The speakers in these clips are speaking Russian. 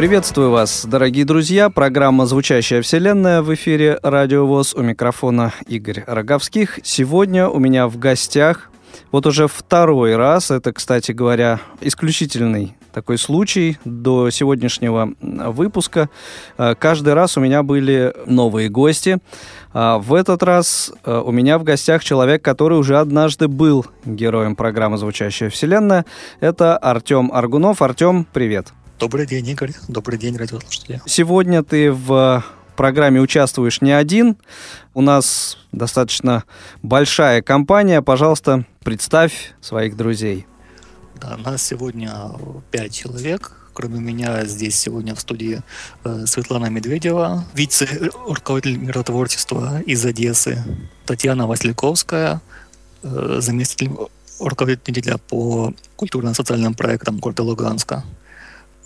Приветствую вас, дорогие друзья. Программа «Звучащая вселенная» в эфире «Радио ВОЗ». У микрофона Игорь Роговских. Сегодня у меня в гостях вот уже второй раз, это, кстати говоря, исключительный такой случай до сегодняшнего выпуска. Э, каждый раз у меня были новые гости. А в этот раз э, у меня в гостях человек, который уже однажды был героем программы «Звучащая вселенная». Это Артем Аргунов. Артем, привет. Добрый день, Игорь. Добрый день, радиослушатели. Сегодня ты в программе участвуешь не один. У нас достаточно большая компания. Пожалуйста, представь своих друзей. Да, нас сегодня пять человек. Кроме меня здесь сегодня в студии э, Светлана Медведева, вице-руководитель миротворчества из Одессы, Татьяна Васильковская, э, заместитель руководителя по культурно-социальным проектам города Луганска,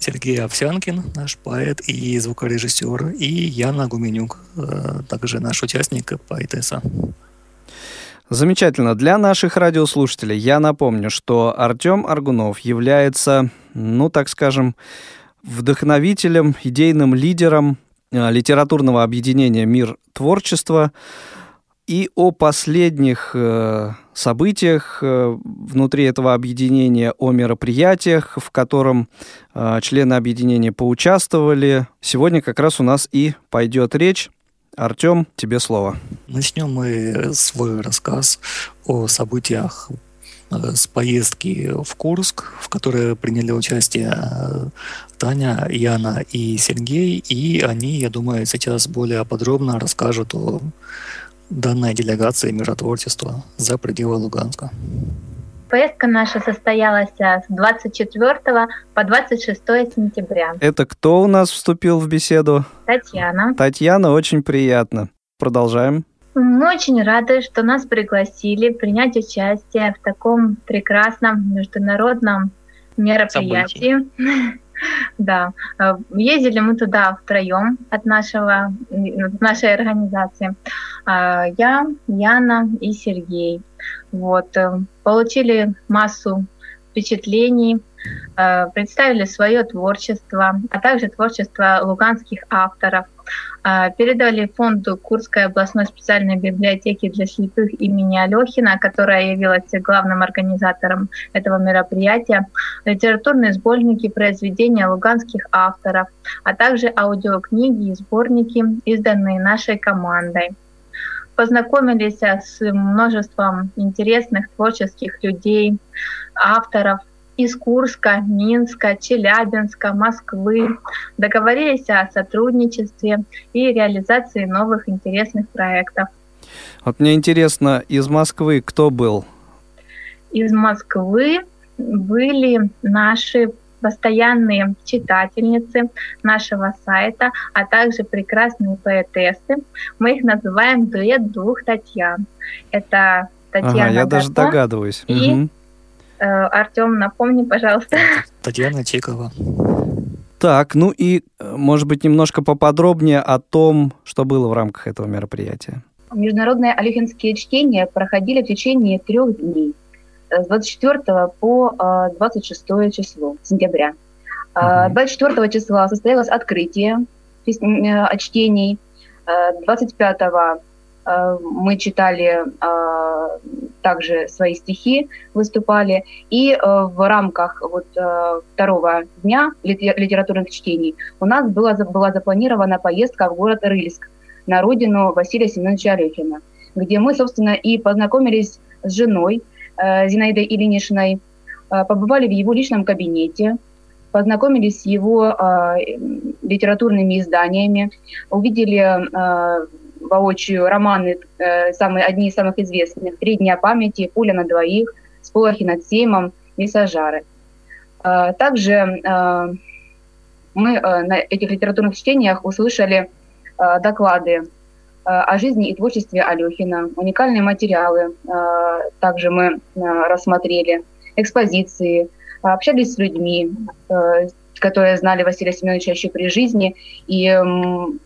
Сергей Овсянкин, наш поэт и звукорежиссер, и Яна Гуменюк, э, также наш участник поэтесса. Замечательно. Для наших радиослушателей я напомню, что Артем Аргунов является, ну, так скажем, вдохновителем, идейным лидером э, литературного объединения «Мир творчества», и о последних э, событиях э, внутри этого объединения, о мероприятиях, в котором э, члены объединения поучаствовали. Сегодня как раз у нас и пойдет речь. Артем, тебе слово. Начнем мы свой рассказ о событиях с поездки в Курск, в которой приняли участие Таня, Яна и Сергей, и они, я думаю, сейчас более подробно расскажут о данной делегации миротворчества за пределы Луганска. Поездка наша состоялась а, с 24 по 26 сентября. Это кто у нас вступил в беседу? Татьяна. Татьяна, очень приятно. Продолжаем. Мы очень рады, что нас пригласили принять участие в таком прекрасном международном мероприятии. Событий. Да, э, ездили мы туда втроем от нашего, нашей организации. А, я, Яна и Сергей. Вот. Э, получили массу впечатлений, э, представили свое творчество, а также творчество луганских авторов. Э, передали фонду Курской областной специальной библиотеки для слепых имени Алехина, которая явилась главным организатором этого мероприятия, литературные сборники произведения луганских авторов, а также аудиокниги и сборники, изданные нашей командой. Познакомились с множеством интересных творческих людей, авторов из Курска, Минска, Челябинска, Москвы. Договорились о сотрудничестве и реализации новых интересных проектов. Вот мне интересно, из Москвы кто был? Из Москвы были наши постоянные читательницы нашего сайта, а также прекрасные поэтессы. Мы их называем дуэт двух Татьян. Это Татьяна ага, я даже догадываюсь. И угу. Э, Артем, напомни, пожалуйста. Татьяна Чикова. Так, ну и, э, может быть, немножко поподробнее о том, что было в рамках этого мероприятия. Международные алюхинские чтения проходили в течение трех дней с 24 по 26 а, число сентября. 24 а, числа состоялось открытие э, чтений. 25 а, мы читали также свои стихи, выступали. И в рамках вот второго дня литературных чтений у нас была, была запланирована поездка в город Рыльск на родину Василия Семеновича Алехина, где мы, собственно, и познакомились с женой Э, Зинаидой Ильиничной, э, побывали в его личном кабинете, познакомились с его э, литературными изданиями, увидели воочию романы, самые, одни из самых известных «Три дня памяти», «Пуля на двоих», «Сполохи над Сеймом» и «Сажары». Также мы на этих литературных чтениях услышали доклады о жизни и творчестве Алехина, уникальные материалы также мы рассмотрели, экспозиции, общались с людьми, которые знали Василия Семеновича еще при жизни, и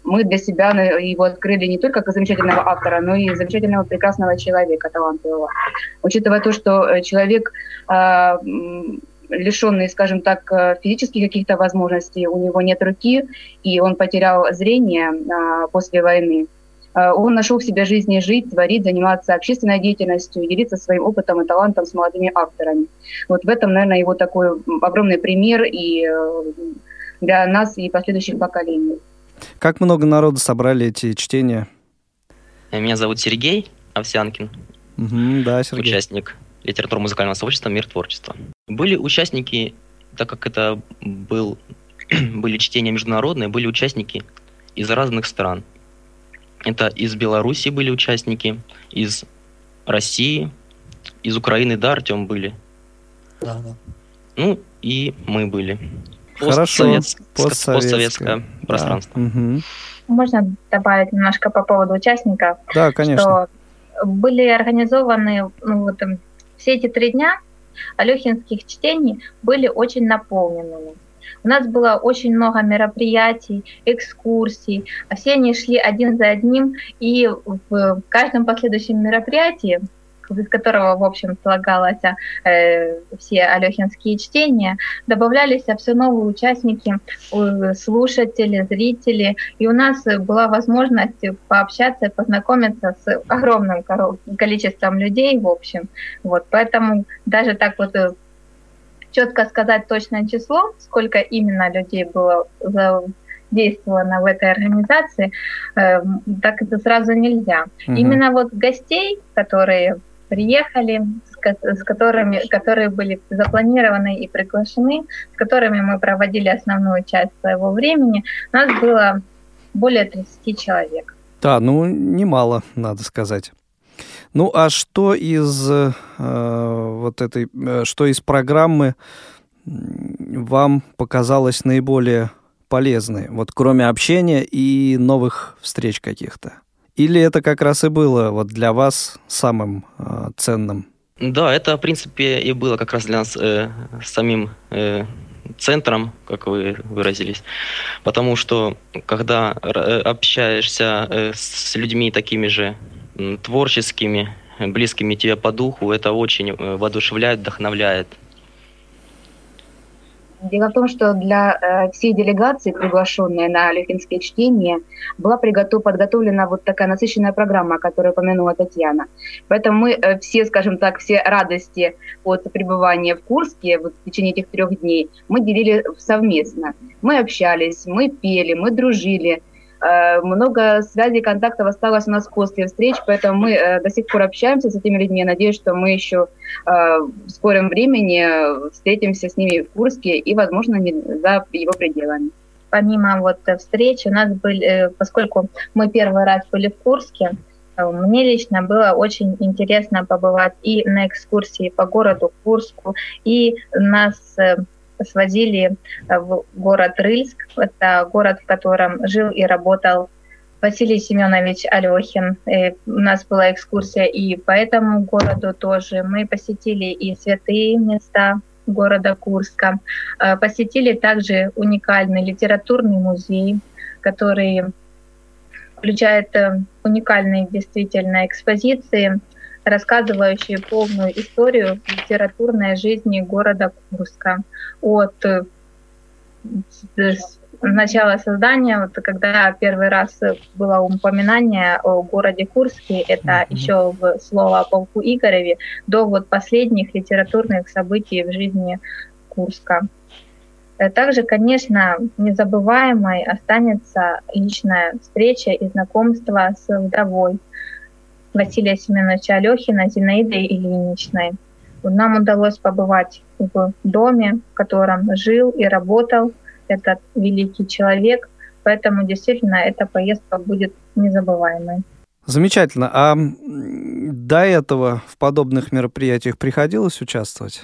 мы для себя его открыли не только как замечательного автора, но и замечательного прекрасного человека, талантливого. Учитывая то, что э, человек а, лишенный, скажем так, э, физических каких-то возможностей, у него нет руки, и он потерял зрение а, после войны. А, он нашел в себе жизни жить, творить, заниматься общественной деятельностью, делиться своим опытом и талантом с молодыми авторами. Вот в этом, наверное, его такой огромный пример и э, для нас и последующих поколений. Как много народу собрали эти чтения? Меня зовут Сергей Овсянкин. Угу, да, Сергей. Участник литературно-музыкального сообщества «Мир творчества». Были участники, так как это был, были чтения международные, были участники из разных стран. Это из Беларуси были участники, из России, из Украины, да, Артем, были? Да, да. Ну, и мы были. Хорошо, постсоветское, постсоветское пространство. Угу. Можно добавить немножко по поводу участников? Да, конечно. Что были организованы ну, вот, все эти три дня Алехинских чтений были очень наполненными. У нас было очень много мероприятий, экскурсий, а все они шли один за одним, и в каждом последующем мероприятии из которого, в общем, слагалось э, все алехинские чтения, добавлялись все новые участники, слушатели, зрители, и у нас была возможность пообщаться познакомиться с огромным количеством людей, в общем. Вот, поэтому даже так вот э, четко сказать точное число, сколько именно людей было задействовано в этой организации, э, так это сразу нельзя. Угу. Именно вот гостей, которые приехали, с, которыми, которые были запланированы и приглашены, с которыми мы проводили основную часть своего времени, у нас было более 30 человек. Да, ну немало, надо сказать. Ну а что из э, вот этой, э, что из программы вам показалось наиболее полезной, вот кроме общения и новых встреч каких-то? Или это как раз и было вот для вас самым э, ценным? Да, это, в принципе, и было как раз для нас э, самим э, центром, как вы выразились. Потому что, когда э, общаешься э, с людьми такими же творческими, близкими тебе по духу, это очень э, воодушевляет, вдохновляет. Дело в том, что для э, всей делегации, приглашенной на Лехинские чтения, была приготов, подготовлена вот такая насыщенная программа, о которой упомянула Татьяна. Поэтому мы э, все, скажем так, все радости от пребывания в Курске вот, в течение этих трех дней мы делили совместно. Мы общались, мы пели, мы дружили, много связей, контактов осталось у нас после встреч, поэтому мы э, до сих пор общаемся с этими людьми. Я надеюсь, что мы еще э, в скором времени встретимся с ними в Курске и, возможно, не за его пределами. Помимо вот встреч у нас были, поскольку мы первый раз были в Курске, мне лично было очень интересно побывать и на экскурсии по городу Курску, и нас свозили э, в город Рыльск. Это город, в котором жил и работал Василий Семенович Алехин. И у нас была экскурсия и по этому городу тоже. Мы посетили и святые места города Курска. Э, посетили также уникальный литературный музей, который включает э, уникальные действительно экспозиции рассказывающие полную историю литературной жизни города Курска. От э, начала создания, вот когда первый раз было упоминание о городе Курске, это mm-hmm. еще в слово о полку Игореве, до вот последних литературных событий в жизни Курска. Э, также, конечно, незабываемой останется личная встреча и знакомство с вдовой Василия Семеновича Алехина, Зинаидой Ильиничной. Нам удалось побывать в доме, в котором жил и работал этот великий человек, поэтому действительно эта поездка будет незабываемой. Замечательно. А до этого в подобных мероприятиях приходилось участвовать?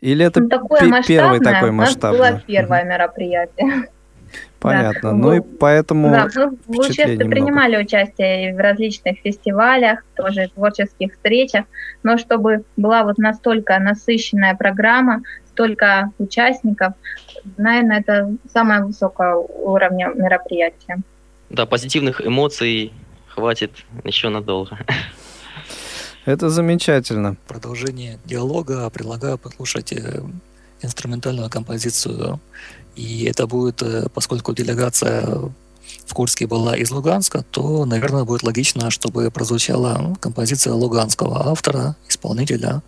Или это ну, такое первый такой масштабный? У нас было первое мероприятие. Понятно. Да. Ну и поэтому да, мы в Лучевске принимали участие в различных фестивалях, тоже творческих встречах, но чтобы была вот настолько насыщенная программа, столько участников, наверное, это самое высокое уровня мероприятия. Да, позитивных эмоций хватит еще надолго. Это замечательно. Продолжение диалога предлагаю послушать э, инструментальную композицию. И это будет, э, поскольку делегация в Курске была из Луганска, то, наверное, будет логично, чтобы прозвучала композиция луганского автора, исполнителя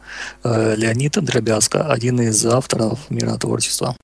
э, Леонида Дробязка, один из авторов мира творчества.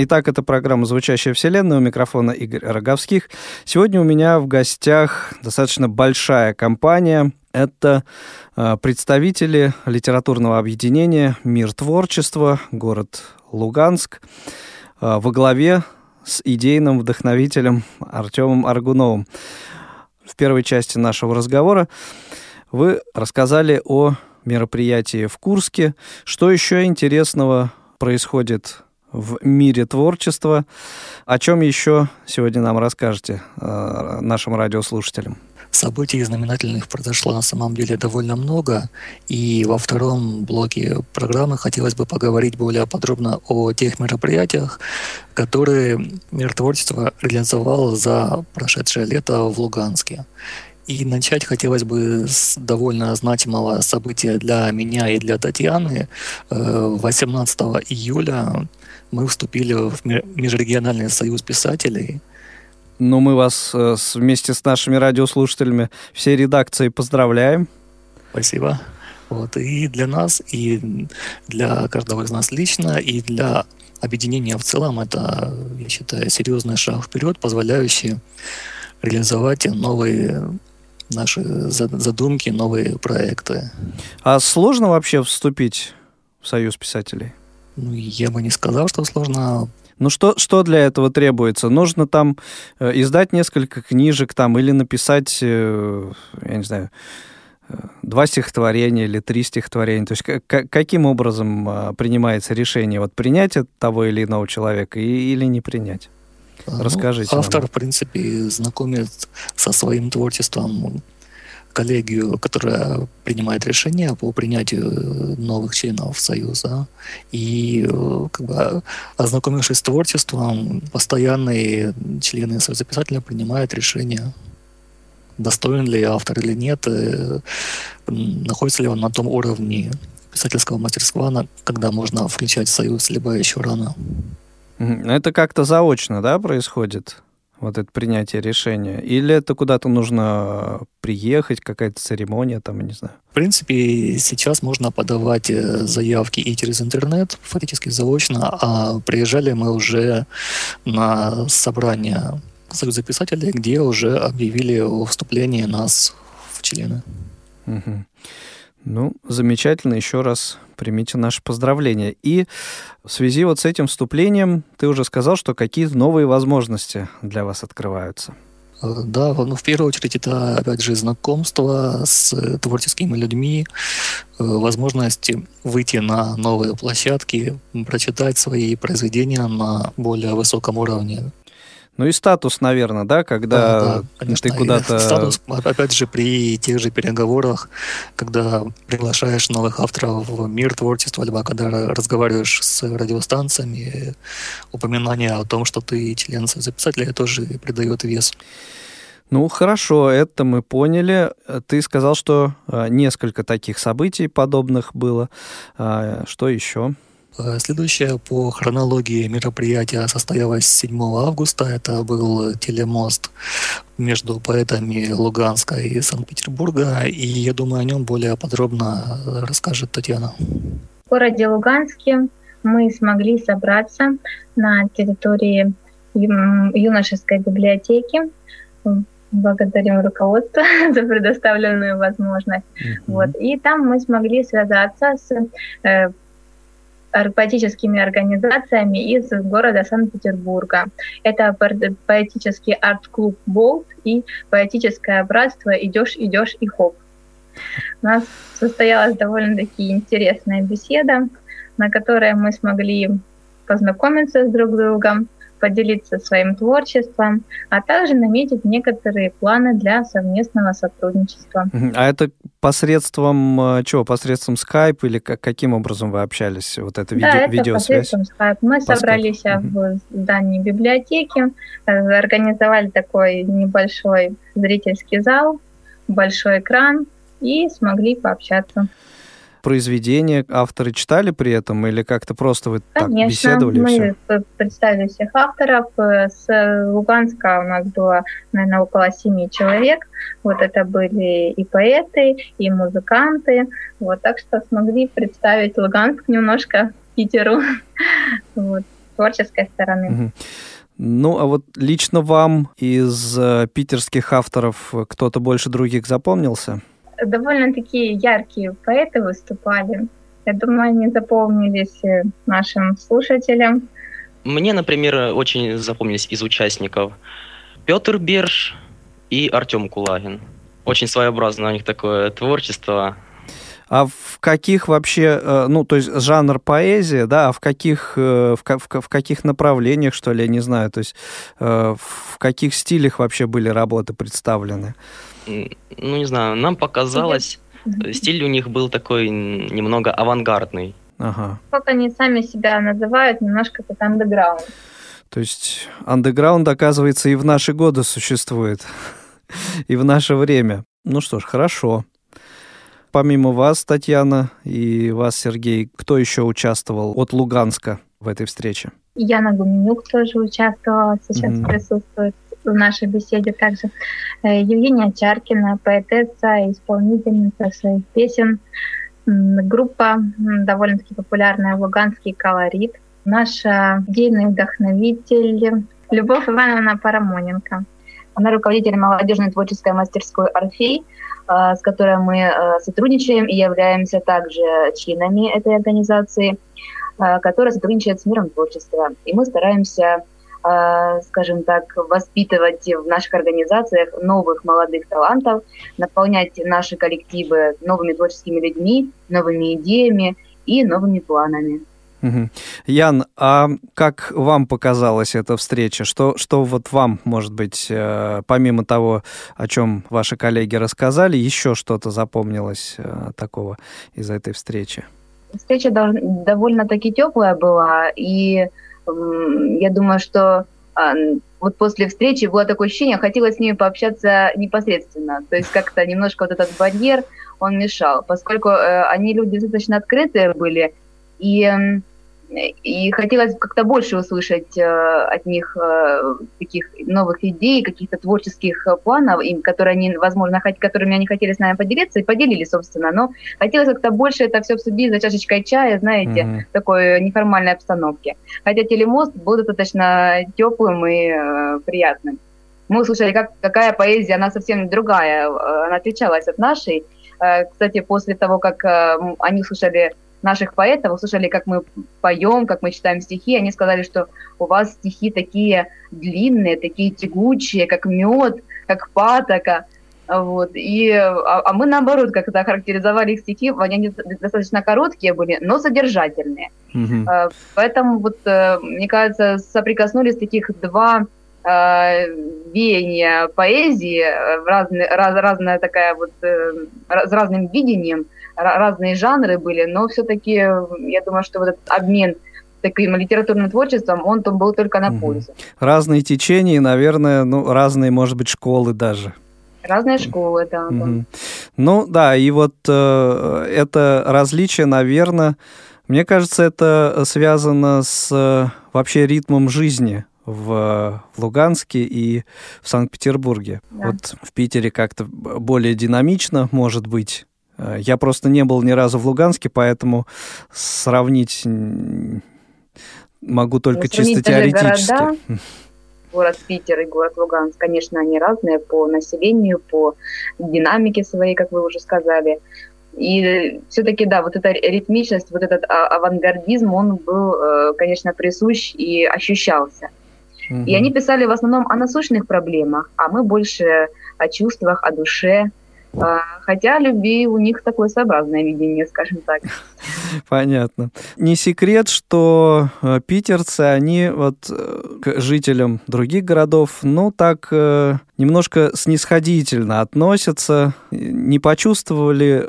Итак, это программа «Звучащая вселенная». У микрофона Игорь Роговских. Сегодня у меня в гостях достаточно большая компания. Это а, представители литературного объединения «Мир творчества», город Луганск, а, во главе с идейным вдохновителем Артемом Аргуновым. В первой части нашего разговора вы рассказали о мероприятии в Курске. Что еще интересного происходит в мире творчества. О чем еще сегодня нам расскажете э, нашим радиослушателям? Событий знаменательных произошло на самом деле довольно много, и во втором блоке программы хотелось бы поговорить более подробно о тех мероприятиях, которые мир творчества реализовал за прошедшее лето в Луганске. И начать хотелось бы с довольно значимого события для меня и для Татьяны. 18 июля мы вступили в Межрегиональный союз писателей. Ну, мы вас вместе с нашими радиослушателями всей редакцией поздравляем. Спасибо. Вот. И для нас, и для каждого из нас лично, и для объединения в целом, это, я считаю, серьезный шаг вперед, позволяющий реализовать новые наши задумки, новые проекты. А сложно вообще вступить в Союз писателей? Ну, я бы не сказал, что сложно. Ну что, что для этого требуется? Нужно там э, издать несколько книжек там или написать, э, я не знаю, два стихотворения или три стихотворения? То есть к- каким образом а, принимается решение вот принять того или иного человека и, или не принять? А, Расскажите. Ну, автор, нам. в принципе, знакомит со своим творчеством коллегию, которая принимает решения по принятию новых членов Союза. И как бы, ознакомившись с творчеством, постоянные члены Союза писателя принимают решения достоин ли автор или нет, э, находится ли он на том уровне писательского мастерства, когда можно включать союз, либо еще рано. Это как-то заочно, да, происходит? Вот это принятие решения? Или это куда-то нужно приехать, какая-то церемония там, я не знаю? В принципе, сейчас можно подавать э, заявки и через интернет, фактически заочно, а приезжали мы уже на собрание Союза писателей, где уже объявили о вступлении нас в члены. Угу. Ну, замечательно. Еще раз примите наши поздравления. И в связи вот с этим вступлением ты уже сказал, что какие-то новые возможности для вас открываются. Э, да, ну, в первую очередь это, опять же, знакомство с творческими людьми, э, возможность выйти на новые площадки, прочитать свои произведения на более высоком уровне. Ну и статус, наверное, да, когда да, да, ты куда-то... Статус, опять же, при тех же переговорах, когда приглашаешь новых авторов в мир творчества, либо когда разговариваешь с радиостанциями, упоминание о том, что ты член записателя, тоже придает вес. Ну, хорошо, это мы поняли. Ты сказал, что а, несколько таких событий подобных было. А, что еще? Э, следующее по хронологии мероприятия состоялось 7 августа. Это был телемост между поэтами Луганска и Санкт-Петербурга. И я думаю, о нем более подробно расскажет Татьяна. В городе Луганске мы смогли собраться на территории юношеской библиотеки. Благодарим руководство за предоставленную возможность. Mm-hmm. Вот. И там мы смогли связаться с э, поэтическими организациями из города Санкт-Петербурга. Это поэтический арт-клуб «Болт» и поэтическое братство «Идешь, идешь и хоп». У нас состоялась довольно-таки интересная беседа, на которой мы смогли познакомиться с друг другом, поделиться своим творчеством, а также наметить некоторые планы для совместного сотрудничества. А это посредством э, чего? Посредством Skype или как, каким образом вы общались? Вот это, видео, да, это видеосвязь? посредством Skype. Мы По собрались Skype. в здании библиотеки, э, организовали такой небольшой зрительский зал, большой экран и смогли пообщаться произведения авторы читали при этом или как-то просто вы Конечно, так беседовали? мы все? представили всех авторов. С Луганска у нас было, наверное, около семи человек. Вот это были и поэты, и музыканты. Вот, так что смогли представить Луганск немножко Питеру. Вот, творческой стороны. Ну, а вот лично вам из э, питерских авторов кто-то больше других запомнился? Довольно-таки яркие поэты выступали. Я думаю, они запомнились э, нашим слушателям. Мне, например, очень запомнились из участников Петр Берж и Артем Кулагин. Очень своеобразно у них такое творчество. А в каких вообще, э, ну, то есть жанр поэзия, да, а в каких, э, в, в, в каких направлениях, что ли, я не знаю, то есть в каких стилях вообще были работы представлены? Ну не знаю, нам показалось, стиль у них был такой немного авангардный. Ага. Как они сами себя называют, немножко как андеграунд. То есть андеграунд, оказывается, и в наши годы существует. и в наше время. Ну что ж, хорошо. Помимо вас, Татьяна, и вас, Сергей, кто еще участвовал от Луганска в этой встрече? Яна Гуменюк тоже участвовала, сейчас mm-hmm. присутствует в нашей беседе также. Э, Евгения Чаркина, поэтесса, исполнительница своих песен. Группа довольно-таки популярная «Луганский колорит». Наша идейный вдохновитель Любовь Ивановна Парамоненко. Она руководитель молодежной творческой мастерской «Орфей», э, с которой мы э, сотрудничаем и являемся также членами этой организации, которая сотрудничает с миром творчества. И мы стараемся Э, скажем так, воспитывать в наших организациях новых молодых талантов, наполнять наши коллективы новыми творческими людьми, новыми идеями и новыми планами. Угу. Ян, а как вам показалась эта встреча? Что, что вот вам, может быть, э, помимо того, о чем ваши коллеги рассказали, еще что-то запомнилось э, такого из этой встречи? Встреча довольно-таки теплая была, и я думаю, что а, вот после встречи было такое ощущение, хотелось с ними пообщаться непосредственно. То есть как-то немножко вот этот барьер, он мешал, поскольку э, они люди достаточно открытые были, и и хотелось как-то больше услышать э, от них э, таких новых идей, каких-то творческих э, планов, им, которые они, возможно, хоть, которыми они хотели с нами поделиться, и поделились, собственно. Но хотелось как-то больше это все обсудить за чашечкой чая, знаете, mm-hmm. в такой неформальной обстановке. Хотя телемост был достаточно теплым и э, приятным. Мы услышали, как, какая поэзия, она совсем другая, э, она отличалась от нашей. Э, кстати, после того, как они услышали наших поэтов, услышали, как мы поем, как мы читаем стихи, они сказали, что у вас стихи такие длинные, такие тягучие, как мед, как патока. Вот. И, а, а мы, наоборот, как-то характеризовали их стихи, они достаточно короткие были, но содержательные. Mm-hmm. Поэтому, вот, э, мне кажется, соприкоснулись таких два э, веяния поэзии, э, разные, раз, разная такая вот, с разным видением – разные жанры были, но все-таки я думаю, что вот этот обмен таким литературным творчеством, он там был только на пользу. Разные течения, наверное, ну, разные, может быть, школы даже. Разные школы, да. Угу. Ну да, и вот э, это различие, наверное, мне кажется, это связано с э, вообще ритмом жизни в, в Луганске и в Санкт-Петербурге. Да. Вот в Питере как-то более динамично, может быть, Э, я просто не был ни разу в Луганске, поэтому сравнить могу только ну, чисто теоретически. Города, город Питер и город Луганск, конечно, они разные по населению, по динамике своей, как вы уже сказали. И все-таки, да, вот эта ритмичность, вот этот а, авангардизм, он был, э, конечно, присущ и ощущался. Угу. И они писали в основном о насущных проблемах, а мы больше о чувствах, о душе, хотя любви у них такое своеобразное видение, скажем так. Понятно. Не секрет, что э, питерцы, они вот э, к жителям других городов, ну, так э, немножко снисходительно относятся. Не почувствовали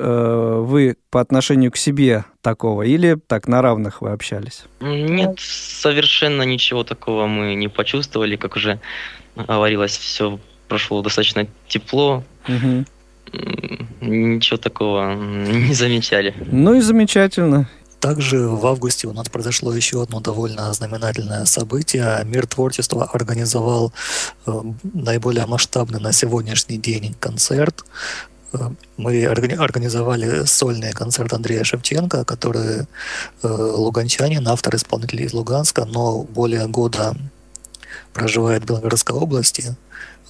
вы по отношению к себе такого? Или так на равных вы общались? Нет, совершенно ничего такого мы не почувствовали. Как уже говорилось, все прошло достаточно тепло. Угу ничего такого не замечали. Ну и замечательно. Также в августе у нас произошло еще одно довольно знаменательное событие. Мир творчества организовал э, наиболее масштабный на сегодняшний день концерт. Э, мы организовали сольный концерт Андрея Шевченко, который э, луганчанин, автор-исполнитель из Луганска, но более года проживает в Белгородской области.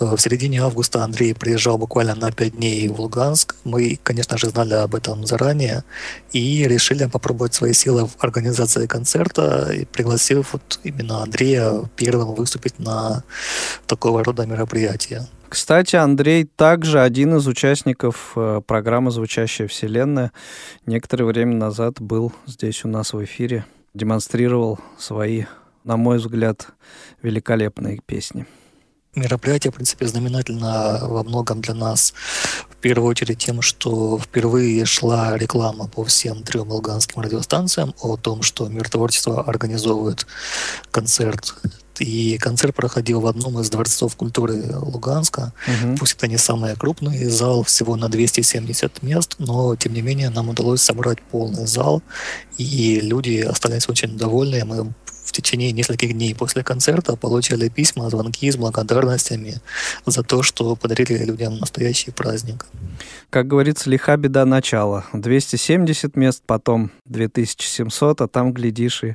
Э, в середине августа Андрей приезжал буквально на пять дней в Луганск. Мы, конечно же, знали об этом заранее и решили попробовать свои силы в организации концерта, пригласив вот именно Андрея первым выступить на такого рода мероприятия. Кстати, Андрей также один из участников э, программы «Звучащая вселенная». Некоторое время назад был здесь у нас в эфире, демонстрировал свои, на мой взгляд, великолепные песни мероприятие, в принципе, знаменательно во многом для нас. В первую очередь тем, что впервые шла реклама по всем трем луганским радиостанциям о том, что Мир творчества организовывает концерт и концерт проходил в одном из дворцов культуры Луганска. Угу. Пусть это не самый крупный зал, всего на 270 мест, но тем не менее нам удалось собрать полный зал, и люди остались очень довольны. Мы в течение нескольких дней после концерта получали письма, звонки с благодарностями за то, что подарили людям настоящий праздник. Как говорится, лиха беда начала. 270 мест, потом 2700, а там, глядишь, и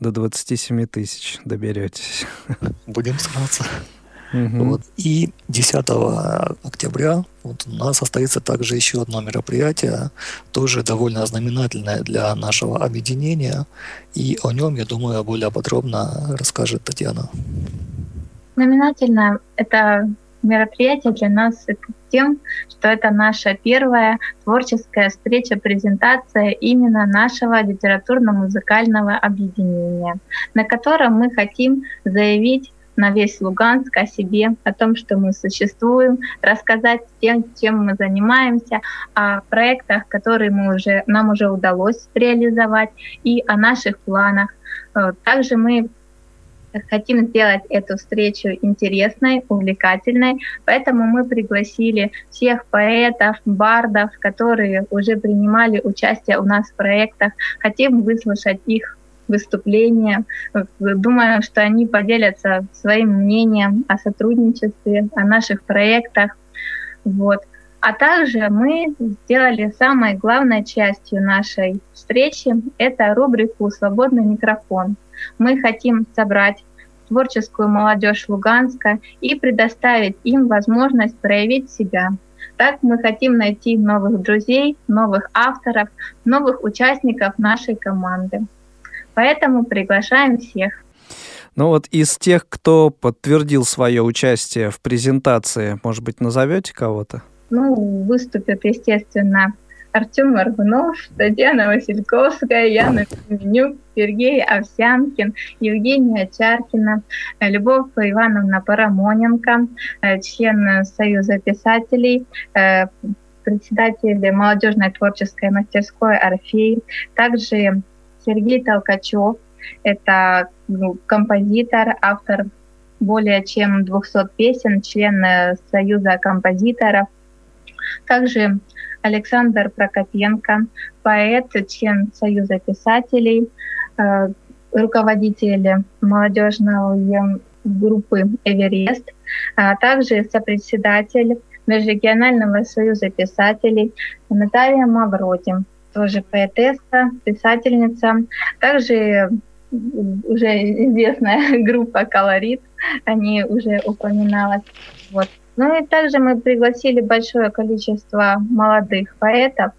до 27 тысяч доберетесь. Будем стараться. Угу. Вот. И 10 октября вот у нас состоится также еще одно мероприятие, тоже довольно знаменательное для нашего объединения. И о нем, я думаю, более подробно расскажет Татьяна. Знаменательно это мероприятие для нас тем, что это наша первая творческая встреча, презентация именно нашего литературно-музыкального объединения, на котором мы хотим заявить на весь Луганск о себе, о том, что мы существуем, рассказать тем, чем мы занимаемся, о проектах, которые мы уже, нам уже удалось реализовать, и о наших планах. Э, также мы хотим сделать эту встречу интересной, увлекательной, поэтому мы пригласили всех поэтов, бардов, которые уже принимали участие у нас в проектах. Хотим выслушать их выступления. Думаю, что они поделятся своим мнением о сотрудничестве, о наших проектах. Вот. А также мы сделали самой главной частью нашей встречи – это рубрику «Свободный микрофон». Мы хотим собрать творческую молодежь Луганска и предоставить им возможность проявить себя. Так мы хотим найти новых друзей, новых авторов, новых участников нашей команды. Поэтому приглашаем всех. Ну вот из тех, кто подтвердил свое участие в презентации, может быть, назовете кого-то? Ну, выступят, естественно, Артем Маргунов, Татьяна Васильковская, Яна Менюк, Сергей Овсянкин, Евгения Чаркина, Любовь Ивановна Парамоненко, э, член Союза писателей, э, председатель молодежной творческой мастерской «Орфей», также Сергей Толкачев. Это ну, композитор, автор более чем 200 песен, член э, Союза композиторов. Также Александр Прокопенко, поэт, член Союза писателей, э, руководитель молодежной группы «Эверест», а также сопредседатель Межрегионального союза писателей Наталья Мавроди тоже поэтесса, писательница. Также уже известная группа «Колорит», они уже упоминалась. Вот. Ну и также мы пригласили большое количество молодых поэтов,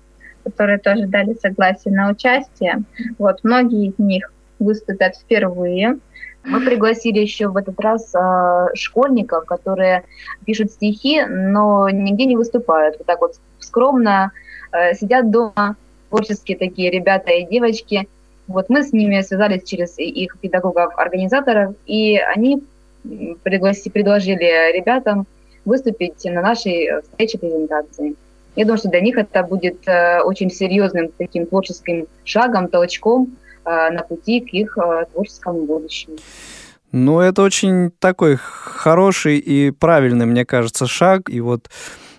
которые тоже дали согласие на участие. Вот. Многие из них выступят впервые. Мы пригласили еще в этот раз э, школьников, которые пишут стихи, но нигде не выступают. Вот так вот скромно э, сидят дома, творческие такие ребята и девочки. Вот мы с ними связались через их педагогов-организаторов, и они пригласи, предложили ребятам выступить на нашей встрече презентации. Я думаю, что для них это будет э, очень серьезным таким творческим шагом, толчком э, на пути к их э, творческому будущему. Ну, это очень такой хороший и правильный, мне кажется, шаг. И вот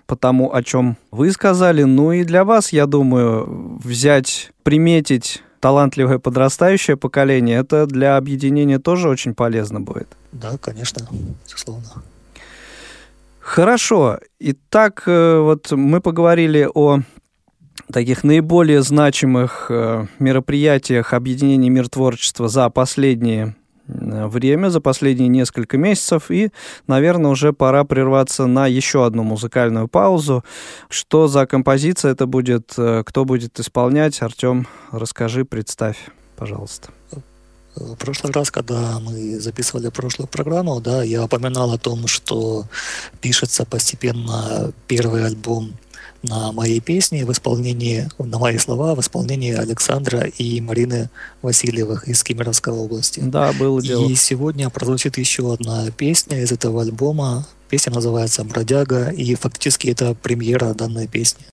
по тому, о чем вы сказали. Ну и для вас, я думаю, взять, приметить талантливое подрастающее поколение, это для объединения тоже очень полезно будет. Да, конечно, безусловно. Хорошо. Итак, э, вот мы поговорили о таких наиболее значимых э, мероприятиях объединения мир творчества за последние время за последние несколько месяцев, и, наверное, уже пора прерваться на еще одну музыкальную паузу. Что за композиция это будет, э, кто будет исполнять? Артем, расскажи, представь, пожалуйста. В прошлый раз, когда мы записывали прошлую программу, да, я упоминал о том, что пишется постепенно первый альбом на моей песне в исполнении, на мои слова в исполнении Александра и Марины Васильевых из Кемеровской области. Да, было дело. И сегодня прозвучит еще одна песня из этого альбома. Песня называется «Бродяга», и фактически это премьера данной песни.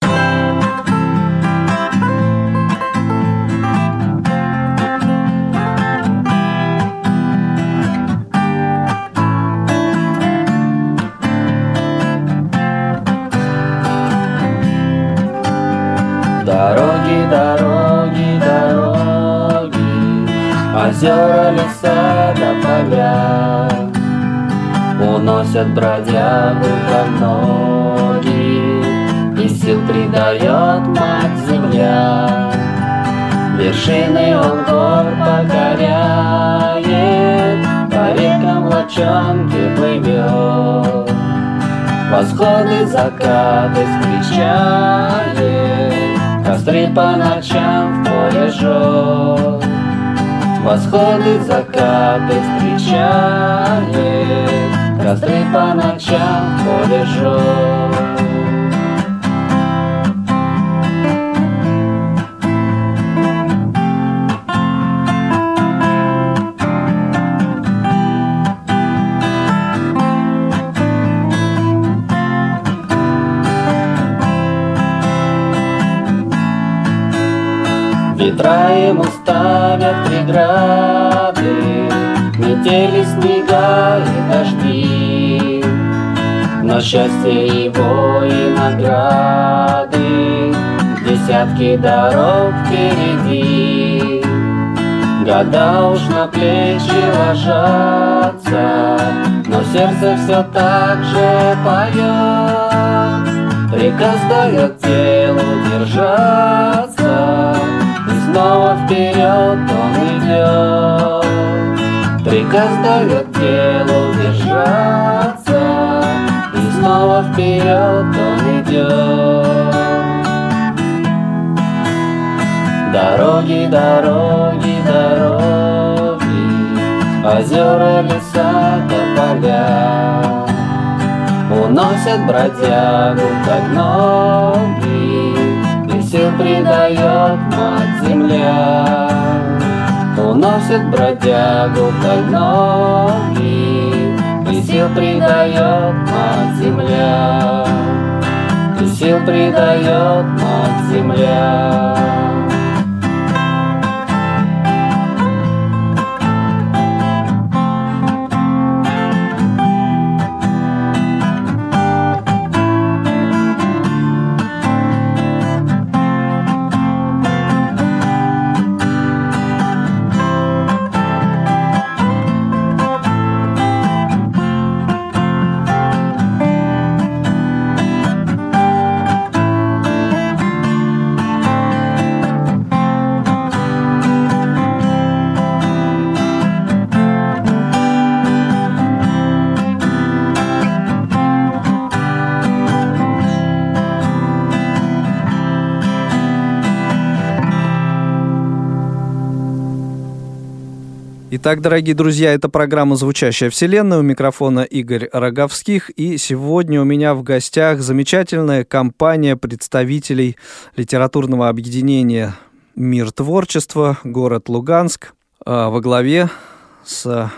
Озера, леса до поля. Уносят бродягу как ноги. И сил придает мать земля. Вершины он гор покоряет По рекам лочонки плывет. Восходы, закаты встречает Костры по ночам в поле жжет Восходы, закаты встречает Костры по ночам в Ветра ему ставят преграды, Метели снега и дожди. Но счастье его и награды, Десятки дорог впереди. Года уж на плечи ложатся, Но сердце все так же поет. Приказ дает телу держаться, снова вперед он идет. Приказ дает телу держаться, и снова вперед он идет. Дороги, дороги, дороги, озера, леса до поля Уносят бродягу, как ноги сил придает мать земля. Уносит бродягу как ноги, И сил придает мать земля. И сил придает мать земля. Итак, дорогие друзья, это программа «Звучащая вселенная». У микрофона Игорь Роговских. И сегодня у меня в гостях замечательная компания представителей литературного объединения «Мир творчества», город Луганск, а, во главе с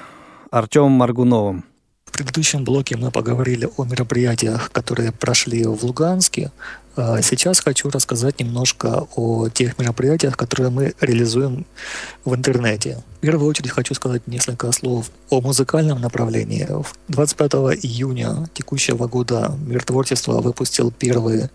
Артемом Маргуновым. В предыдущем блоке мы поговорили о мероприятиях, которые прошли в Луганске. А сейчас хочу рассказать немножко о тех мероприятиях, которые мы реализуем в интернете. В первую очередь хочу сказать несколько слов о музыкальном направлении. 25 июня текущего года Мир творчества выпустил первый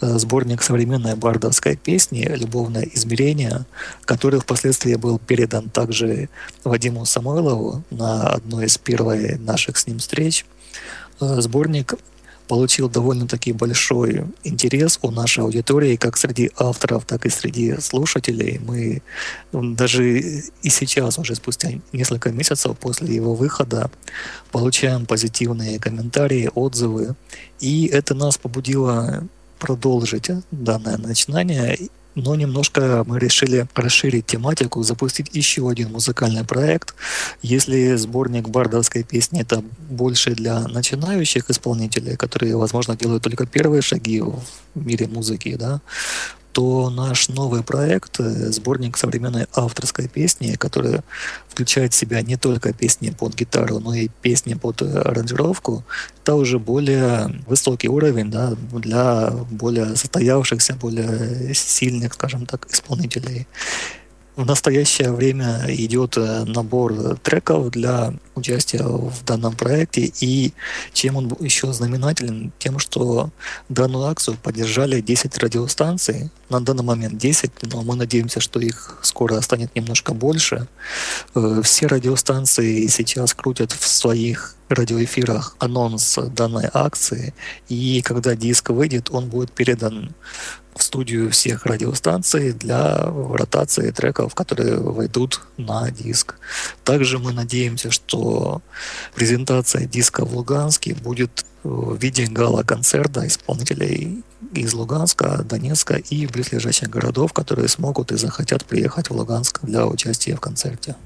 э, сборник современной бардовской песни «Любовное измерение», который впоследствии был передан также Вадиму Самойлову на одной из первых наших с ним встреч. Э, сборник получил довольно-таки большой интерес у нашей аудитории, как среди авторов, так и среди слушателей. Мы даже и сейчас, уже спустя несколько месяцев после его выхода, получаем позитивные комментарии, отзывы. И это нас побудило продолжить данное начинание но немножко мы решили расширить тематику, запустить еще один музыкальный проект. Если сборник бардовской песни это больше для начинающих исполнителей, которые, возможно, делают только первые шаги в мире музыки, да, то наш новый проект, э, сборник современной авторской песни, который включает в себя не только песни под гитару, но и песни под э, аранжировку, это уже более высокий уровень да, для более состоявшихся, более сильных, скажем так, исполнителей. В настоящее время идет э, набор треков для участия в данном проекте. И чем он еще знаменателен? Тем, что данную акцию поддержали 10 радиостанций. На данный момент 10, но мы надеемся, что их скоро станет немножко больше. Э, все радиостанции сейчас крутят в своих радиоэфирах анонс данной акции. И когда диск выйдет, он будет передан в студию всех радиостанций для ротации треков, которые войдут на диск. Также мы надеемся, что презентация диска в Луганске будет в виде гала-концерта исполнителей из Луганска, Донецка и близлежащих городов, которые смогут и захотят приехать в Луганск для участия в концерте.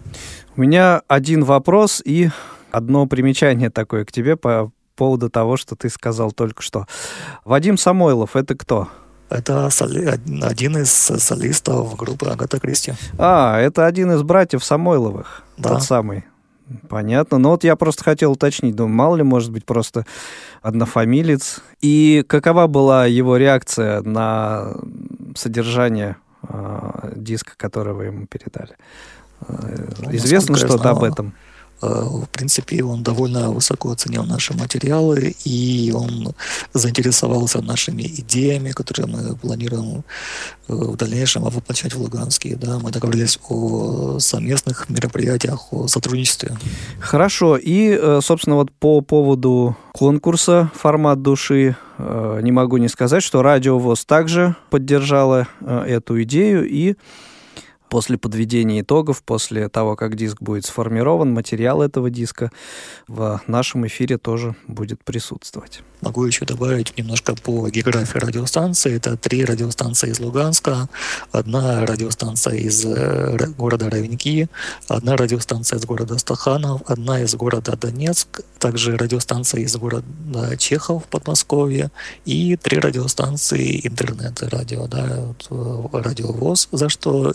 У меня один вопрос и одно примечание такое к тебе по поводу того, что ты сказал только что. Вадим Самойлов, это кто? Это соли... один из солистов группы Агата Кристи. А, это один из братьев Самойловых. Да. Тот самый. Понятно. Но вот я просто хотел уточнить. Думаю, мало ли, может быть, просто однофамилец. И какова была его реакция на содержание э, диска, который вы ему передали? Ну, Известно что-то об этом? Э, в принципе, он довольно высоко оценил наши материалы, и он заинтересовался нашими идеями, которые мы планируем э, в дальнейшем воплощать в Луганске. Да, мы договорились о совместных мероприятиях, о сотрудничестве. Хорошо. И, э, собственно, вот по поводу конкурса «Формат души» не могу не сказать, что Радио ВОЗ также поддержала эту идею и После подведения итогов, после того, как диск будет сформирован, материал этого диска в нашем эфире тоже будет присутствовать. Могу еще добавить немножко по географии радиостанции. Это три радиостанции из Луганска, одна радиостанция из э, города Равенки, одна радиостанция из города Стаханов, одна из города Донецк, также радиостанция из города Чехов в Подмосковье и три радиостанции интернет-радио, да, э, радио ВОЗ, за что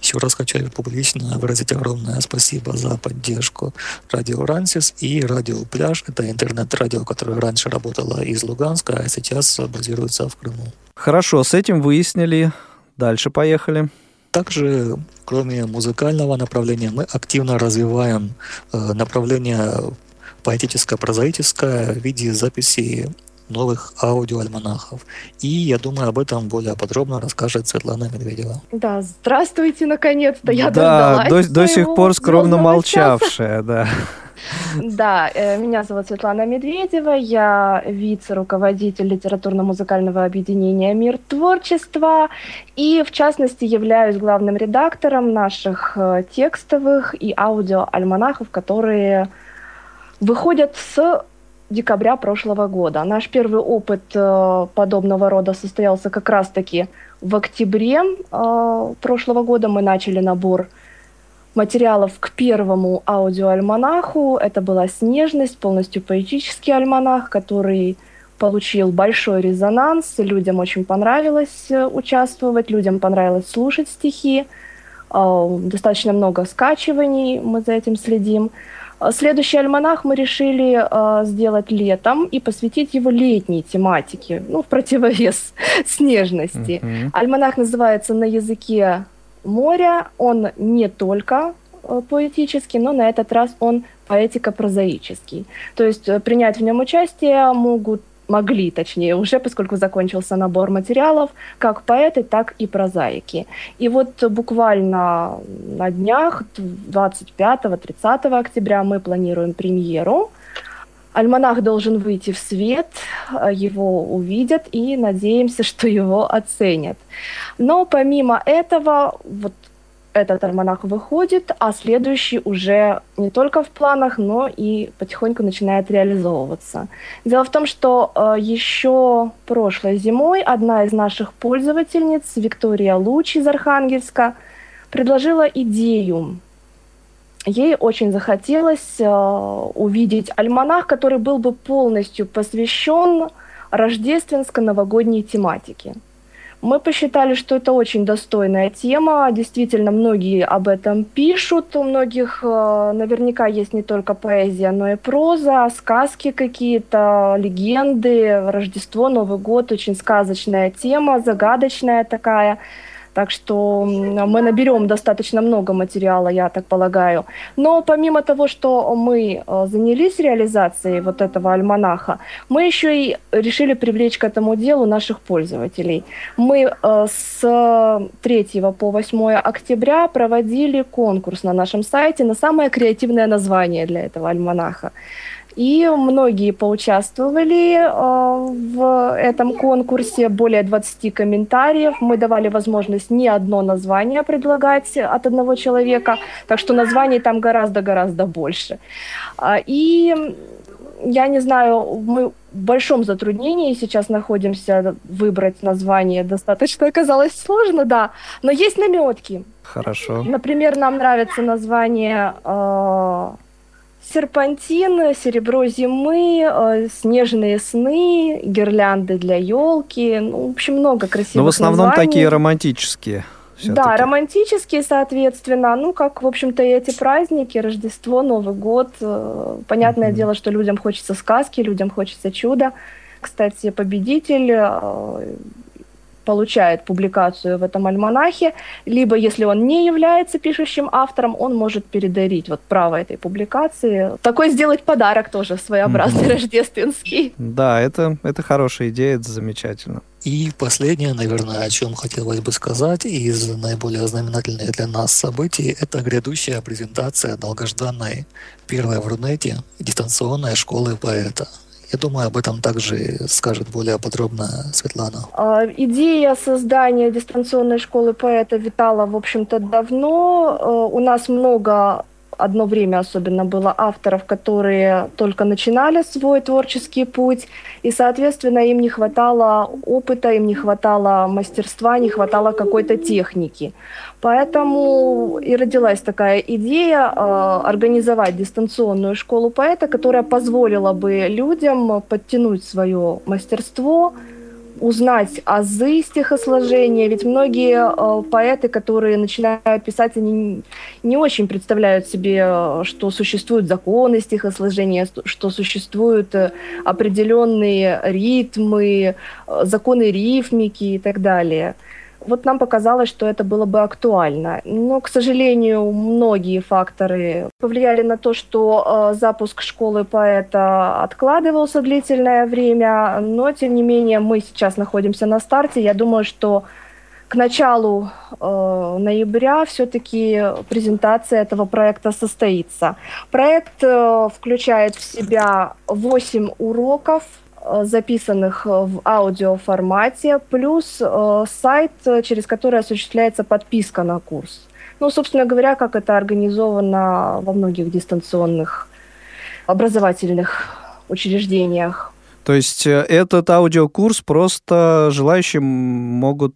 еще раз хочу публично выразить огромное спасибо за поддержку радио Рансис и радио Пляж. Это интернет-радио, которое раньше работало из Луганска, а сейчас базируется в Крыму. Хорошо, с этим выяснили. Дальше поехали. Также, кроме музыкального направления, мы активно развиваем э, направление поэтическое-прозаическое в виде записи новых аудиоальманахов. И я думаю, об этом более подробно расскажет Светлана Медведева. Да, здравствуйте, наконец-то, я да, до, до сих пор скромно молчавшая, да. Да, э, меня зовут Светлана Медведева, я вице-руководитель литературно-музыкального объединения «Мир творчества» и, в частности, являюсь главным редактором наших э, текстовых и аудиоальманахов, которые выходят с декабря прошлого года. Наш первый опыт э, подобного рода состоялся как раз-таки в октябре прошлого года. Мы начали набор материалов к первому аудиоальманаху. Это была «Снежность», полностью поэтический альманах, который получил большой резонанс. Людям очень понравилось э, участвовать, людям понравилось слушать стихи. Э, достаточно много скачиваний, мы за этим следим. А следующий альманах мы решили э, сделать летом и посвятить его летней тематике, ну, в противовес снежности. Mm-hmm. Альманах называется «На языке моря». Он не только э, поэтический, но на этот раз он поэтико-прозаический. То есть э, принять в нем участие могут могли, точнее, уже, поскольку закончился набор материалов, как поэты, так и прозаики. И вот буквально на днях, 25-30 октября, мы планируем премьеру. Альманах должен выйти в свет, его увидят и надеемся, что его оценят. Но помимо этого, вот этот альманах выходит, а следующий уже не только в планах, но и потихоньку начинает реализовываться. Дело в том, что э, еще прошлой зимой одна из наших пользовательниц, Виктория Луч из Архангельска, предложила идею. Ей очень захотелось э, увидеть альманах, который был бы полностью посвящен рождественско-новогодней тематике. Мы посчитали, что это очень достойная тема. Действительно, многие об этом пишут. У многих э, наверняка есть не только поэзия, но и проза, сказки какие-то, легенды. Рождество, Новый год, очень сказочная тема, загадочная такая. Так что мы наберем достаточно много материала, я так полагаю. Но помимо того, что мы э, занялись реализацией вот этого альманаха, мы еще и решили привлечь к этому делу наших пользователей. Мы э, с 3 по 8 октября проводили конкурс на нашем сайте на самое креативное название для этого альманаха. И многие поучаствовали э, в этом конкурсе, более 20 комментариев. Мы давали возможность не одно название предлагать от одного человека, так что названий там гораздо-гораздо больше. А, и я не знаю, мы в большом затруднении сейчас находимся, выбрать название достаточно оказалось сложно, да, но есть наметки. Хорошо. Например, нам нравится название э, Серпантин, серебро зимы, э, снежные сны, гирлянды для елки. Ну, в общем, много красивых Но в основном названий. такие романтические. Да, романтические, соответственно. Ну, как, в общем-то, и эти праздники, Рождество, Новый год. Э, понятное mm-hmm. дело, что людям хочется сказки, людям хочется чуда. Кстати, победитель э, получает публикацию в этом альманахе, либо если он не является пишущим автором, он может передарить вот право этой публикации. Такой сделать подарок тоже своеобразный mm-hmm. рождественский. Да, это, это хорошая идея, это замечательно. И последнее, наверное, о чем хотелось бы сказать из наиболее знаменательных для нас событий, это грядущая презентация долгожданной первой в Рунете дистанционной школы поэта. Я думаю, об этом также скажет более подробно Светлана. А, идея создания дистанционной школы поэта витала, в общем-то, давно. Э, у нас много одно время особенно было авторов, которые только начинали свой творческий путь, и, соответственно, им не хватало опыта, им не хватало мастерства, не хватало какой-то техники. Поэтому и родилась такая идея э, организовать дистанционную школу поэта, которая позволила бы людям подтянуть свое мастерство, узнать азы стихосложения, ведь многие э, поэты, которые начинают писать, они не очень представляют себе, э, что существуют законы стихосложения, что существуют э, определенные ритмы, э, законы рифмики и так далее вот нам показалось, что это было бы актуально. Но, к сожалению, многие факторы повлияли на то, что э, запуск школы поэта откладывался длительное время, но, тем не менее, мы сейчас находимся на старте. Я думаю, что к началу э, ноября все-таки презентация этого проекта состоится. Проект э, включает в себя 8 уроков записанных э, в аудиоформате, плюс э, сайт, через который осуществляется подписка на курс. Ну, собственно говоря, как это организовано во многих дистанционных образовательных учреждениях. То есть этот аудиокурс просто желающие могут,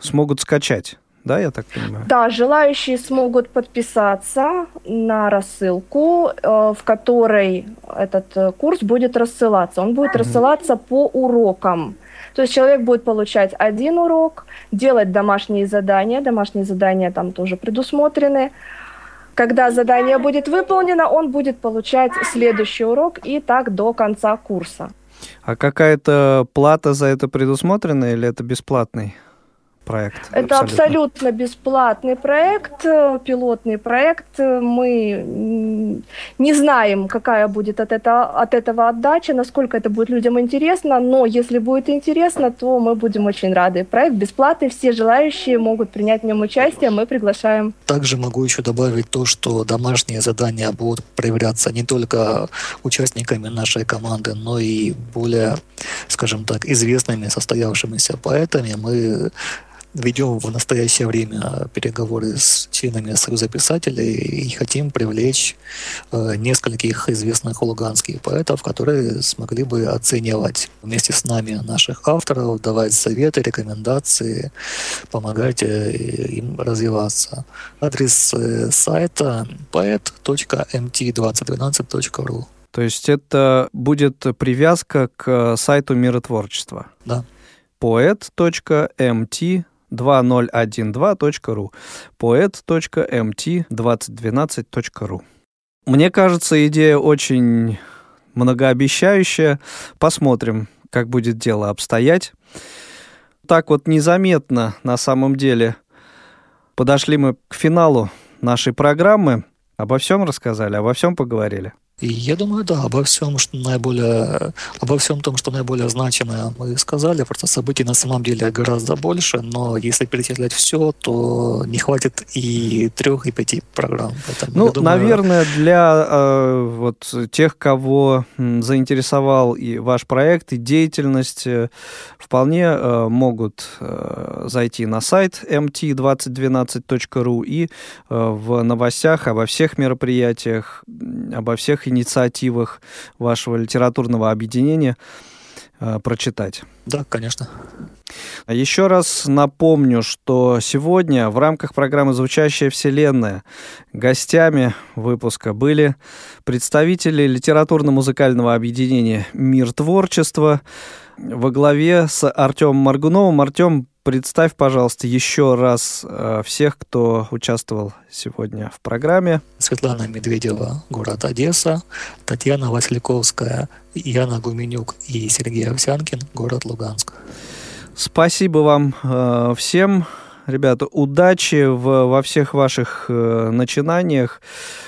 смогут скачать? Да, я так понимаю? Да, желающие смогут подписаться на рассылку, э, в которой этот э, курс будет рассылаться. Он будет рассылаться по урокам. То есть человек будет получать один урок, делать домашние задания, домашние задания там тоже предусмотрены. Когда задание будет выполнено, он будет получать следующий урок и так до конца курса. А какая-то плата за это предусмотрена или это бесплатный? Проект? Это абсолютно. абсолютно бесплатный проект, э, пилотный проект. Мы не знаем, какая будет от этого, от этого отдача, насколько это будет людям интересно, но если будет интересно, то мы будем очень рады. Проект бесплатный, все желающие могут принять в нем участие, мы приглашаем. Также могу еще добавить то, что домашние задания будут проявляться не только участниками нашей команды, но и более, скажем так, известными состоявшимися поэтами. Мы ведем в настоящее время переговоры с членами Союза писателей и хотим привлечь э, нескольких известных луганских поэтов, которые смогли бы оценивать вместе с нами наших авторов, давать советы, рекомендации, помогать э, им развиваться. Адрес э, сайта poet.mt2012.ru То есть это будет привязка к сайту миротворчества? Да. poet.mt 2012.ru poet.mt2012.ru Мне кажется, идея очень многообещающая. Посмотрим, как будет дело обстоять. Так вот незаметно на самом деле подошли мы к финалу нашей программы. Обо всем рассказали, обо всем поговорили. И я думаю, да, обо всем, что наиболее, обо всем том, что наиболее значимое мы сказали, просто событий на самом деле гораздо больше, но если перечислять все, то не хватит и трех, и пяти программ. Поэтому, ну, думаю... наверное, для э, вот тех, кого заинтересовал и ваш проект, и деятельность, э, вполне э, могут э, зайти на сайт mt2012.ru и э, в новостях обо всех мероприятиях, обо всех инициативах вашего литературного объединения э, прочитать. Да, конечно. Еще раз напомню, что сегодня в рамках программы «Звучащая вселенная» гостями выпуска были представители литературно-музыкального объединения «Мир творчества» во главе с Артемом Маргуновым. Артем, Представь, пожалуйста, еще раз э, всех, кто участвовал сегодня в программе. Светлана Медведева, город Одесса, Татьяна Васильковская, Яна Гуменюк и Сергей Овсянкин, город Луганск. Спасибо вам э, всем. Ребята, удачи в, во всех ваших э, начинаниях,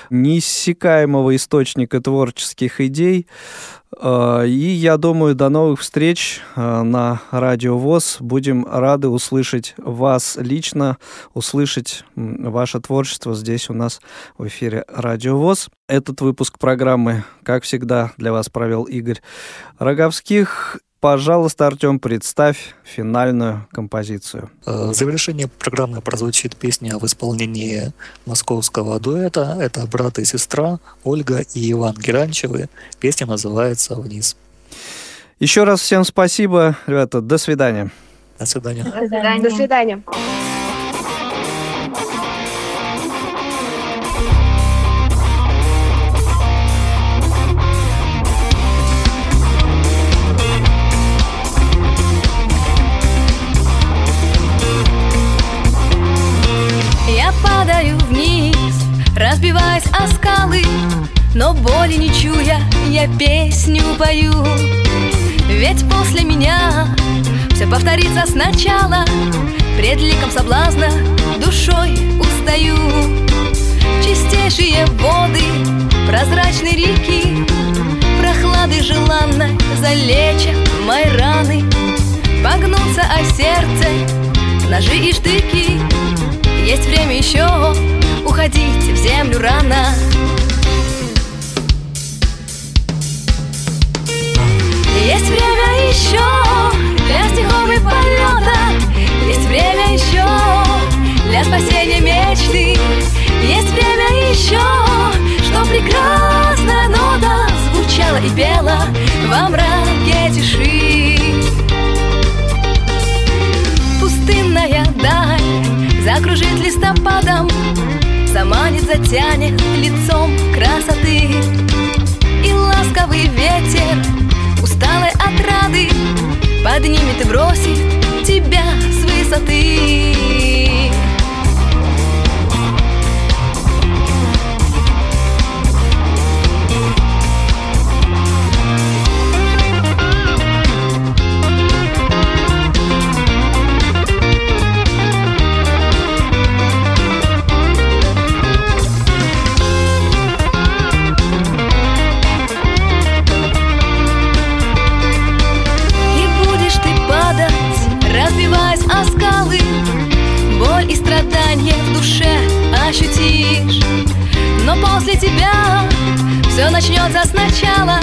неиссякаемого источника творческих идей. Э, и я думаю, до новых встреч э, на Радио ВОЗ. Будем рады услышать вас лично, услышать ваше творчество здесь у нас в эфире Радио ВОЗ. Этот выпуск программы, как всегда, для вас провел Игорь Роговских. Пожалуйста, Артем, представь финальную композицию. Э, в завершение программы прозвучит песня в исполнении московского дуэта. Это брат и сестра Ольга и Иван Геранчевы. Песня называется «Вниз». Еще раз всем спасибо, ребята. До свидания. До свидания. До свидания. До свидания. Но боли не чуя, я песню пою. Ведь после меня все повторится сначала. Пред ликом соблазна душой устаю. Чистейшие воды прозрачной реки Прохлады желанно залечат мои раны. Погнутся о сердце ножи и штыки. Есть время еще уходить в землю рано Есть время еще для стихов и полета. Есть время еще для спасения мечты. Есть время еще, что прекрасная нота Звучала и пела во мраке тиши. Пустынная даль закружит листопадом. Заманит, затянет лицом Поднимет и бросит тебя с высоты после тебя Все начнется сначала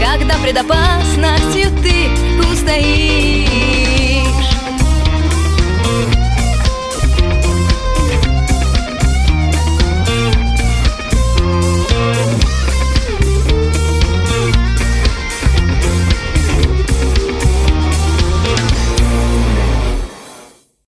Когда пред опасностью ты устоишь